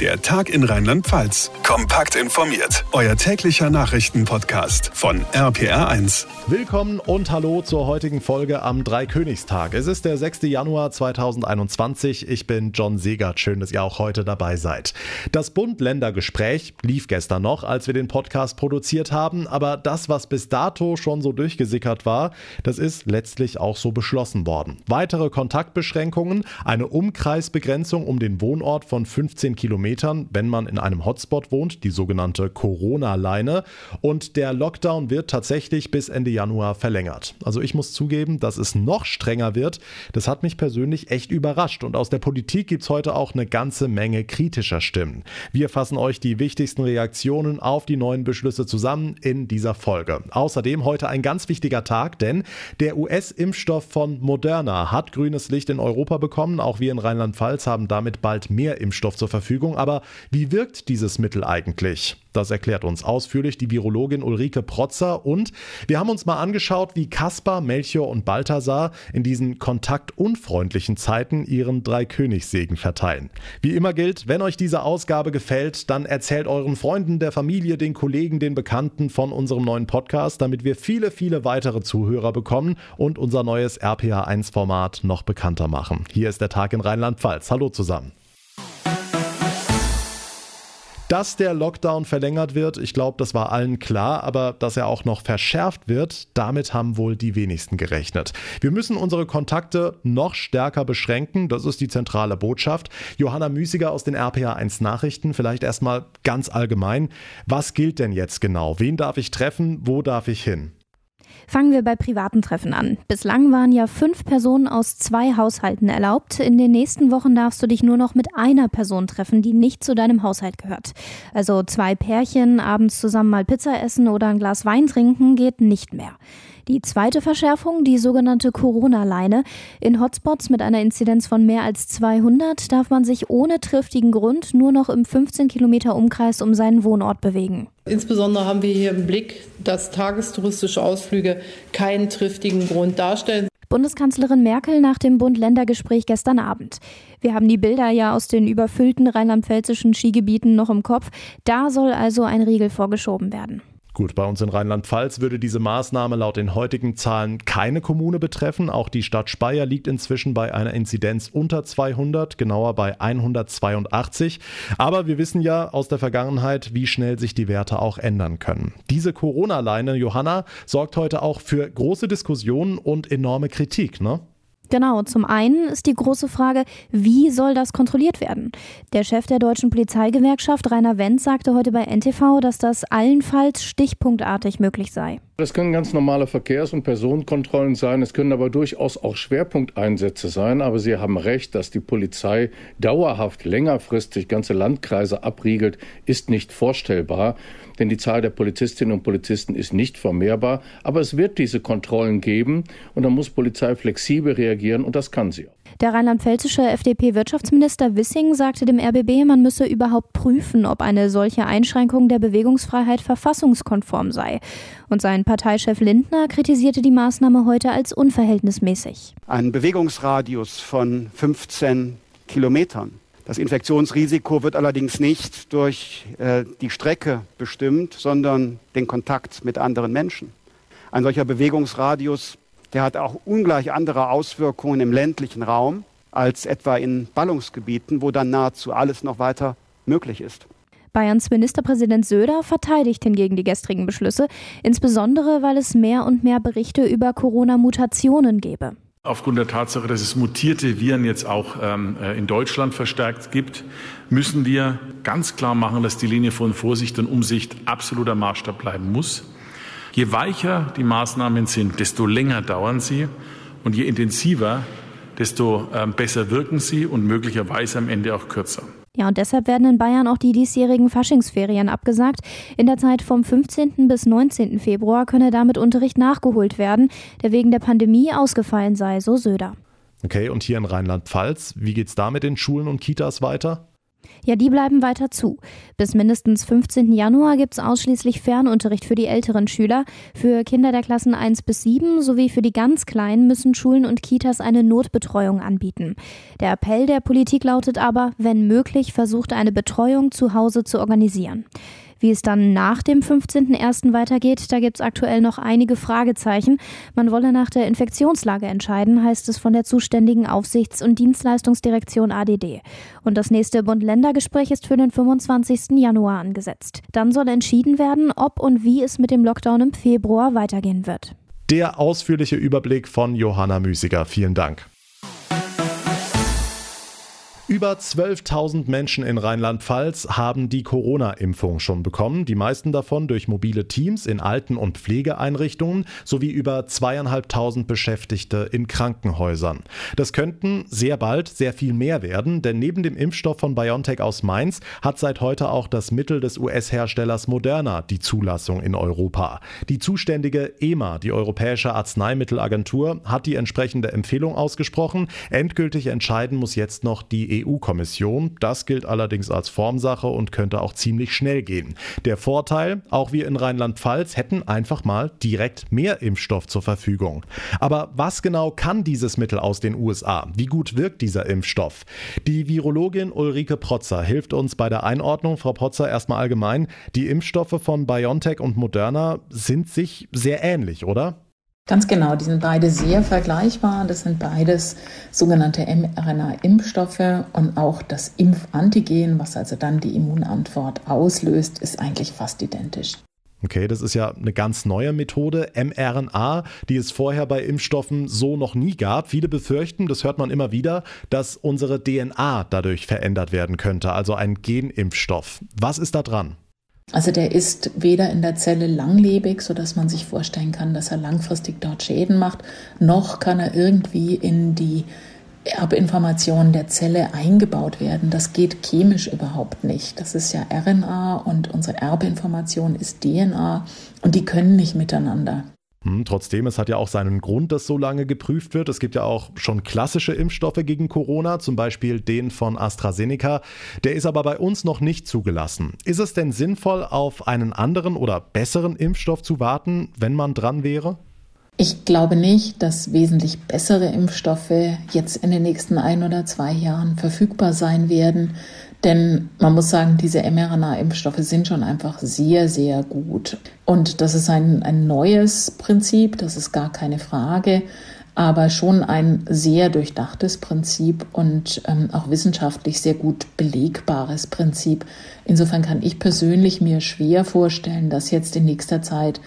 Der Tag in Rheinland-Pfalz. Kompakt informiert. Euer täglicher Nachrichtenpodcast von RPR1. Willkommen und hallo zur heutigen Folge am Dreikönigstag. Es ist der 6. Januar 2021. Ich bin John Segert. Schön, dass ihr auch heute dabei seid. Das Bund-Länder-Gespräch lief gestern noch, als wir den Podcast produziert haben. Aber das, was bis dato schon so durchgesickert war, das ist letztlich auch so beschlossen worden. Weitere Kontaktbeschränkungen, eine Umkreisbegrenzung um den Wohnort von 15 Kilometern Kilometern, wenn man in einem Hotspot wohnt, die sogenannte Corona-Leine. Und der Lockdown wird tatsächlich bis Ende Januar verlängert. Also ich muss zugeben, dass es noch strenger wird. Das hat mich persönlich echt überrascht. Und aus der Politik gibt es heute auch eine ganze Menge kritischer Stimmen. Wir fassen euch die wichtigsten Reaktionen auf die neuen Beschlüsse zusammen in dieser Folge. Außerdem heute ein ganz wichtiger Tag, denn der US-Impfstoff von Moderna hat grünes Licht in Europa bekommen. Auch wir in Rheinland-Pfalz haben damit bald mehr Impfstoff zur Verfügung. Aber wie wirkt dieses Mittel eigentlich? Das erklärt uns ausführlich die Virologin Ulrike Protzer und wir haben uns mal angeschaut, wie Kaspar, Melchior und Balthasar in diesen kontaktunfreundlichen Zeiten ihren Dreikönigssegen verteilen. Wie immer gilt, wenn euch diese Ausgabe gefällt, dann erzählt euren Freunden, der Familie, den Kollegen, den Bekannten von unserem neuen Podcast, damit wir viele, viele weitere Zuhörer bekommen und unser neues RPA1-Format noch bekannter machen. Hier ist der Tag in Rheinland-Pfalz. Hallo zusammen. Dass der Lockdown verlängert wird, ich glaube, das war allen klar, aber dass er auch noch verschärft wird, damit haben wohl die wenigsten gerechnet. Wir müssen unsere Kontakte noch stärker beschränken, das ist die zentrale Botschaft. Johanna Müßiger aus den RPA 1 Nachrichten, vielleicht erstmal ganz allgemein, was gilt denn jetzt genau? Wen darf ich treffen? Wo darf ich hin? Fangen wir bei privaten Treffen an. Bislang waren ja fünf Personen aus zwei Haushalten erlaubt. In den nächsten Wochen darfst du dich nur noch mit einer Person treffen, die nicht zu deinem Haushalt gehört. Also zwei Pärchen abends zusammen mal Pizza essen oder ein Glas Wein trinken geht nicht mehr. Die zweite Verschärfung, die sogenannte Corona-Leine. In Hotspots mit einer Inzidenz von mehr als 200 darf man sich ohne triftigen Grund nur noch im 15 Kilometer Umkreis um seinen Wohnort bewegen. Insbesondere haben wir hier im Blick, dass tagestouristische Ausflüge keinen triftigen Grund darstellen. Bundeskanzlerin Merkel nach dem Bund-Länder-Gespräch gestern Abend. Wir haben die Bilder ja aus den überfüllten rheinland-pfälzischen Skigebieten noch im Kopf. Da soll also ein Riegel vorgeschoben werden. Gut, bei uns in Rheinland-Pfalz würde diese Maßnahme laut den heutigen Zahlen keine Kommune betreffen. Auch die Stadt Speyer liegt inzwischen bei einer Inzidenz unter 200, genauer bei 182. Aber wir wissen ja aus der Vergangenheit, wie schnell sich die Werte auch ändern können. Diese Corona-Leine, Johanna, sorgt heute auch für große Diskussionen und enorme Kritik, ne? Genau, zum einen ist die große Frage, wie soll das kontrolliert werden? Der Chef der deutschen Polizeigewerkschaft, Rainer Wendt, sagte heute bei NTV, dass das allenfalls stichpunktartig möglich sei. Das können ganz normale Verkehrs- und Personenkontrollen sein, es können aber durchaus auch Schwerpunkteinsätze sein. Aber Sie haben recht, dass die Polizei dauerhaft längerfristig ganze Landkreise abriegelt, ist nicht vorstellbar denn die Zahl der Polizistinnen und Polizisten ist nicht vermehrbar. Aber es wird diese Kontrollen geben und da muss Polizei flexibel reagieren und das kann sie auch. Der rheinland-pfälzische FDP-Wirtschaftsminister Wissing sagte dem RBB, man müsse überhaupt prüfen, ob eine solche Einschränkung der Bewegungsfreiheit verfassungskonform sei. Und sein Parteichef Lindner kritisierte die Maßnahme heute als unverhältnismäßig. Ein Bewegungsradius von 15 Kilometern das Infektionsrisiko wird allerdings nicht durch äh, die Strecke bestimmt, sondern den Kontakt mit anderen Menschen. Ein solcher Bewegungsradius, der hat auch ungleich andere Auswirkungen im ländlichen Raum als etwa in Ballungsgebieten, wo dann nahezu alles noch weiter möglich ist. Bayerns Ministerpräsident Söder verteidigt hingegen die gestrigen Beschlüsse, insbesondere weil es mehr und mehr Berichte über Corona-Mutationen gebe. Aufgrund der Tatsache, dass es mutierte Viren jetzt auch ähm, äh, in Deutschland verstärkt gibt, müssen wir ganz klar machen, dass die Linie von Vorsicht und Umsicht absoluter Maßstab bleiben muss. Je weicher die Maßnahmen sind, desto länger dauern sie und je intensiver, desto ähm, besser wirken sie und möglicherweise am Ende auch kürzer. Ja, und deshalb werden in Bayern auch die diesjährigen Faschingsferien abgesagt. In der Zeit vom 15. bis 19. Februar könne damit Unterricht nachgeholt werden, der wegen der Pandemie ausgefallen sei, so Söder. Okay, und hier in Rheinland-Pfalz, wie geht's da mit den Schulen und Kitas weiter? Ja, die bleiben weiter zu. Bis mindestens 15. Januar gibt es ausschließlich Fernunterricht für die älteren Schüler. Für Kinder der Klassen 1 bis 7 sowie für die ganz Kleinen müssen Schulen und Kitas eine Notbetreuung anbieten. Der Appell der Politik lautet aber, wenn möglich, versucht eine Betreuung zu Hause zu organisieren. Wie es dann nach dem 15.01. weitergeht, da gibt es aktuell noch einige Fragezeichen. Man wolle nach der Infektionslage entscheiden, heißt es von der zuständigen Aufsichts- und Dienstleistungsdirektion ADD. Und das nächste Bund-Länder-Gespräch ist für den 25. Januar angesetzt. Dann soll entschieden werden, ob und wie es mit dem Lockdown im Februar weitergehen wird. Der ausführliche Überblick von Johanna Müßiger. Vielen Dank. Über 12.000 Menschen in Rheinland-Pfalz haben die Corona-Impfung schon bekommen, die meisten davon durch mobile Teams in Alten- und Pflegeeinrichtungen sowie über zweieinhalbtausend Beschäftigte in Krankenhäusern. Das könnten sehr bald sehr viel mehr werden, denn neben dem Impfstoff von BioNTech aus Mainz hat seit heute auch das Mittel des US-Herstellers Moderna die Zulassung in Europa. Die zuständige EMA, die Europäische Arzneimittelagentur, hat die entsprechende Empfehlung ausgesprochen. Endgültig entscheiden muss jetzt noch die EU-Kommission. Das gilt allerdings als Formsache und könnte auch ziemlich schnell gehen. Der Vorteil, auch wir in Rheinland-Pfalz hätten einfach mal direkt mehr Impfstoff zur Verfügung. Aber was genau kann dieses Mittel aus den USA? Wie gut wirkt dieser Impfstoff? Die Virologin Ulrike Protzer hilft uns bei der Einordnung. Frau Protzer, erstmal allgemein. Die Impfstoffe von BioNTech und Moderna sind sich sehr ähnlich, oder? Ganz genau, die sind beide sehr vergleichbar. Das sind beides sogenannte mRNA-Impfstoffe und auch das Impfantigen, was also dann die Immunantwort auslöst, ist eigentlich fast identisch. Okay, das ist ja eine ganz neue Methode, mRNA, die es vorher bei Impfstoffen so noch nie gab. Viele befürchten, das hört man immer wieder, dass unsere DNA dadurch verändert werden könnte, also ein Genimpfstoff. Was ist da dran? Also der ist weder in der Zelle langlebig, sodass man sich vorstellen kann, dass er langfristig dort Schäden macht, noch kann er irgendwie in die Erbinformationen der Zelle eingebaut werden. Das geht chemisch überhaupt nicht. Das ist ja RNA und unsere Erbinformation ist DNA und die können nicht miteinander. Hm, trotzdem, es hat ja auch seinen Grund, dass so lange geprüft wird. Es gibt ja auch schon klassische Impfstoffe gegen Corona, zum Beispiel den von AstraZeneca. Der ist aber bei uns noch nicht zugelassen. Ist es denn sinnvoll, auf einen anderen oder besseren Impfstoff zu warten, wenn man dran wäre? Ich glaube nicht, dass wesentlich bessere Impfstoffe jetzt in den nächsten ein oder zwei Jahren verfügbar sein werden. Denn man muss sagen, diese mRNA-Impfstoffe sind schon einfach sehr, sehr gut. Und das ist ein, ein neues Prinzip, das ist gar keine Frage, aber schon ein sehr durchdachtes Prinzip und ähm, auch wissenschaftlich sehr gut belegbares Prinzip. Insofern kann ich persönlich mir schwer vorstellen, dass jetzt in nächster Zeit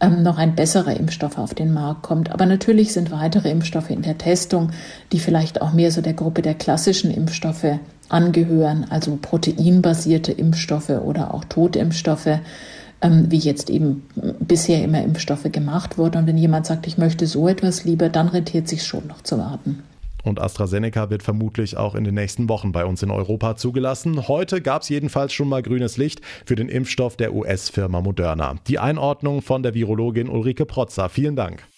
ähm, noch ein besserer Impfstoff auf den Markt kommt. Aber natürlich sind weitere Impfstoffe in der Testung, die vielleicht auch mehr so der Gruppe der klassischen Impfstoffe angehören, also proteinbasierte Impfstoffe oder auch Totimpfstoffe, ähm, wie jetzt eben bisher immer Impfstoffe gemacht wurden. Und wenn jemand sagt, ich möchte so etwas lieber, dann rentiert sich schon noch zu warten. Und AstraZeneca wird vermutlich auch in den nächsten Wochen bei uns in Europa zugelassen. Heute gab es jedenfalls schon mal grünes Licht für den Impfstoff der US-Firma Moderna. Die Einordnung von der Virologin Ulrike Protzer. Vielen Dank.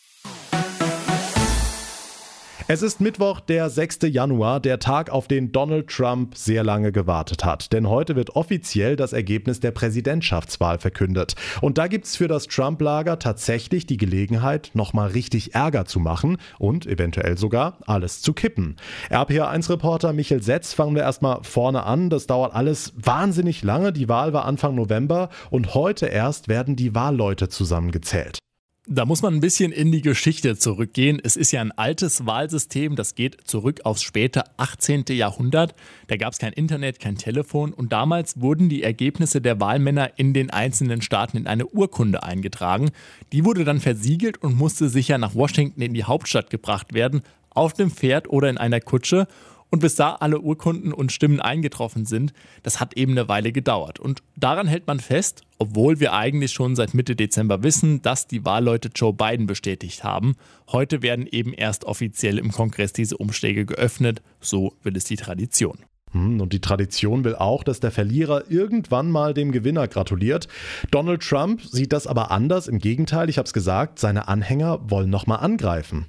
Es ist Mittwoch, der 6. Januar, der Tag, auf den Donald Trump sehr lange gewartet hat. Denn heute wird offiziell das Ergebnis der Präsidentschaftswahl verkündet. Und da gibt es für das Trump-Lager tatsächlich die Gelegenheit, nochmal richtig Ärger zu machen und eventuell sogar alles zu kippen. RPA1-Reporter Michel Setz fangen wir erstmal vorne an. Das dauert alles wahnsinnig lange. Die Wahl war Anfang November und heute erst werden die Wahlleute zusammengezählt. Da muss man ein bisschen in die Geschichte zurückgehen. Es ist ja ein altes Wahlsystem, das geht zurück aufs späte 18. Jahrhundert. Da gab es kein Internet, kein Telefon und damals wurden die Ergebnisse der Wahlmänner in den einzelnen Staaten in eine Urkunde eingetragen. Die wurde dann versiegelt und musste sicher nach Washington in die Hauptstadt gebracht werden, auf dem Pferd oder in einer Kutsche. Und bis da alle Urkunden und Stimmen eingetroffen sind, das hat eben eine Weile gedauert. Und daran hält man fest, obwohl wir eigentlich schon seit Mitte Dezember wissen, dass die Wahlleute Joe Biden bestätigt haben. Heute werden eben erst offiziell im Kongress diese Umschläge geöffnet. So will es die Tradition. Hm, und die Tradition will auch, dass der Verlierer irgendwann mal dem Gewinner gratuliert. Donald Trump sieht das aber anders. Im Gegenteil, ich habe es gesagt, seine Anhänger wollen nochmal angreifen.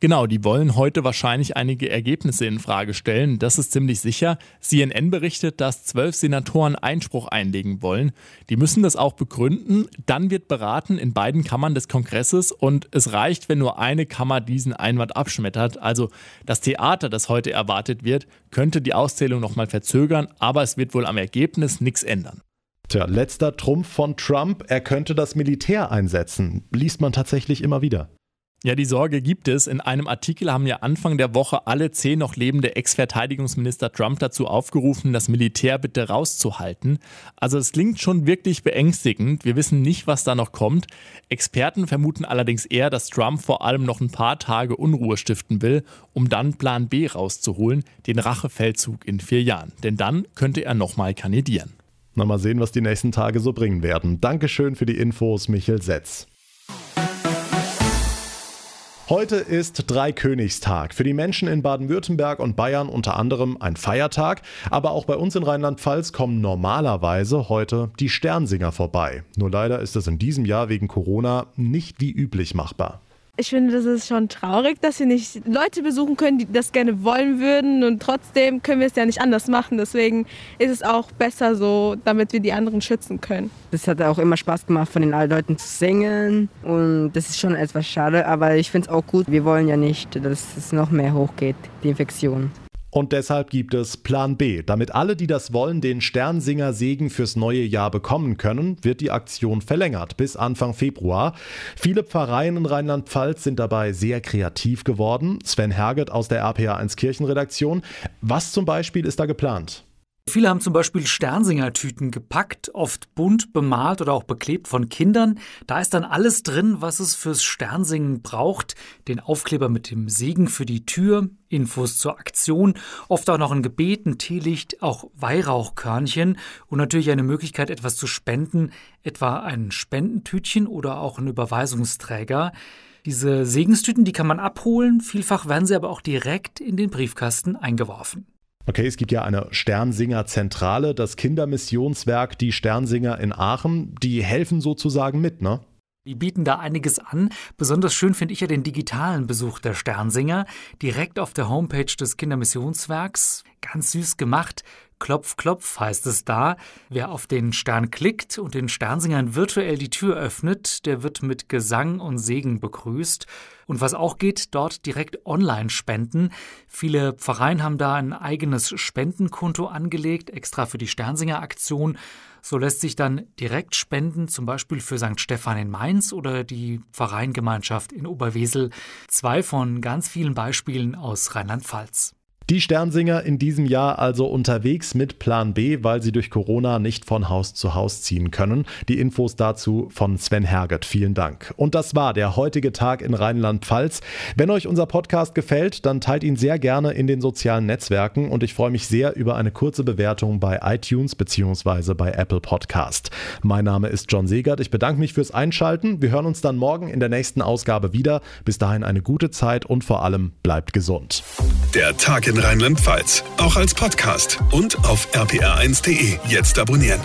Genau, die wollen heute wahrscheinlich einige Ergebnisse in Frage stellen. Das ist ziemlich sicher. CNN berichtet, dass zwölf Senatoren Einspruch einlegen wollen. Die müssen das auch begründen. Dann wird beraten in beiden Kammern des Kongresses und es reicht, wenn nur eine Kammer diesen Einwand abschmettert. Also das Theater, das heute erwartet wird, könnte die Auszählung nochmal verzögern, aber es wird wohl am Ergebnis nichts ändern. Tja, letzter Trumpf von Trump, er könnte das Militär einsetzen. Liest man tatsächlich immer wieder. Ja, die Sorge gibt es. In einem Artikel haben ja Anfang der Woche alle zehn noch lebende Ex-Verteidigungsminister Trump dazu aufgerufen, das Militär bitte rauszuhalten. Also es klingt schon wirklich beängstigend. Wir wissen nicht, was da noch kommt. Experten vermuten allerdings eher, dass Trump vor allem noch ein paar Tage Unruhe stiften will, um dann Plan B rauszuholen, den Rachefeldzug in vier Jahren. Denn dann könnte er nochmal kandidieren. Na, mal sehen, was die nächsten Tage so bringen werden. Dankeschön für die Infos, Michel Setz. Heute ist Dreikönigstag. Für die Menschen in Baden-Württemberg und Bayern unter anderem ein Feiertag. Aber auch bei uns in Rheinland-Pfalz kommen normalerweise heute die Sternsinger vorbei. Nur leider ist es in diesem Jahr wegen Corona nicht wie üblich machbar ich finde, das ist schon traurig, dass wir nicht Leute besuchen können, die das gerne wollen würden und trotzdem können wir es ja nicht anders machen. Deswegen ist es auch besser so, damit wir die anderen schützen können. Es hat auch immer Spaß gemacht, von den alten Leuten zu singen und das ist schon etwas schade, aber ich finde es auch gut. Wir wollen ja nicht, dass es noch mehr hochgeht, die Infektion. Und deshalb gibt es Plan B. Damit alle, die das wollen, den Sternsinger-Segen fürs neue Jahr bekommen können, wird die Aktion verlängert bis Anfang Februar. Viele Pfarreien in Rheinland-Pfalz sind dabei sehr kreativ geworden. Sven Herget aus der RPA1 Kirchenredaktion. Was zum Beispiel ist da geplant? Viele haben zum Beispiel Sternsingertüten gepackt, oft bunt bemalt oder auch beklebt von Kindern. Da ist dann alles drin, was es fürs Sternsingen braucht. Den Aufkleber mit dem Segen für die Tür, Infos zur Aktion, oft auch noch ein Gebet, ein Teelicht, auch Weihrauchkörnchen und natürlich eine Möglichkeit, etwas zu spenden, etwa ein Spendentütchen oder auch ein Überweisungsträger. Diese Segenstüten, die kann man abholen, vielfach werden sie aber auch direkt in den Briefkasten eingeworfen. Okay, es gibt ja eine Sternsinger-Zentrale, das Kindermissionswerk Die Sternsinger in Aachen. Die helfen sozusagen mit, ne? Die bieten da einiges an. Besonders schön finde ich ja den digitalen Besuch der Sternsinger. Direkt auf der Homepage des Kindermissionswerks. Ganz süß gemacht. Klopf, klopf heißt es da. Wer auf den Stern klickt und den Sternsingern virtuell die Tür öffnet, der wird mit Gesang und Segen begrüßt. Und was auch geht, dort direkt online spenden. Viele Pfarreien haben da ein eigenes Spendenkonto angelegt, extra für die Sternsinger-Aktion. So lässt sich dann direkt spenden, zum Beispiel für St. Stephan in Mainz oder die Pfarreiengemeinschaft in Oberwesel. Zwei von ganz vielen Beispielen aus Rheinland-Pfalz. Die Sternsinger in diesem Jahr also unterwegs mit Plan B, weil sie durch Corona nicht von Haus zu Haus ziehen können. Die Infos dazu von Sven Herget. Vielen Dank. Und das war der heutige Tag in Rheinland-Pfalz. Wenn euch unser Podcast gefällt, dann teilt ihn sehr gerne in den sozialen Netzwerken und ich freue mich sehr über eine kurze Bewertung bei iTunes bzw. bei Apple Podcast. Mein Name ist John Segert. Ich bedanke mich fürs Einschalten. Wir hören uns dann morgen in der nächsten Ausgabe wieder. Bis dahin eine gute Zeit und vor allem bleibt gesund. Der Tag in Rheinland-Pfalz. Auch als Podcast und auf rpr1.de. Jetzt abonnieren.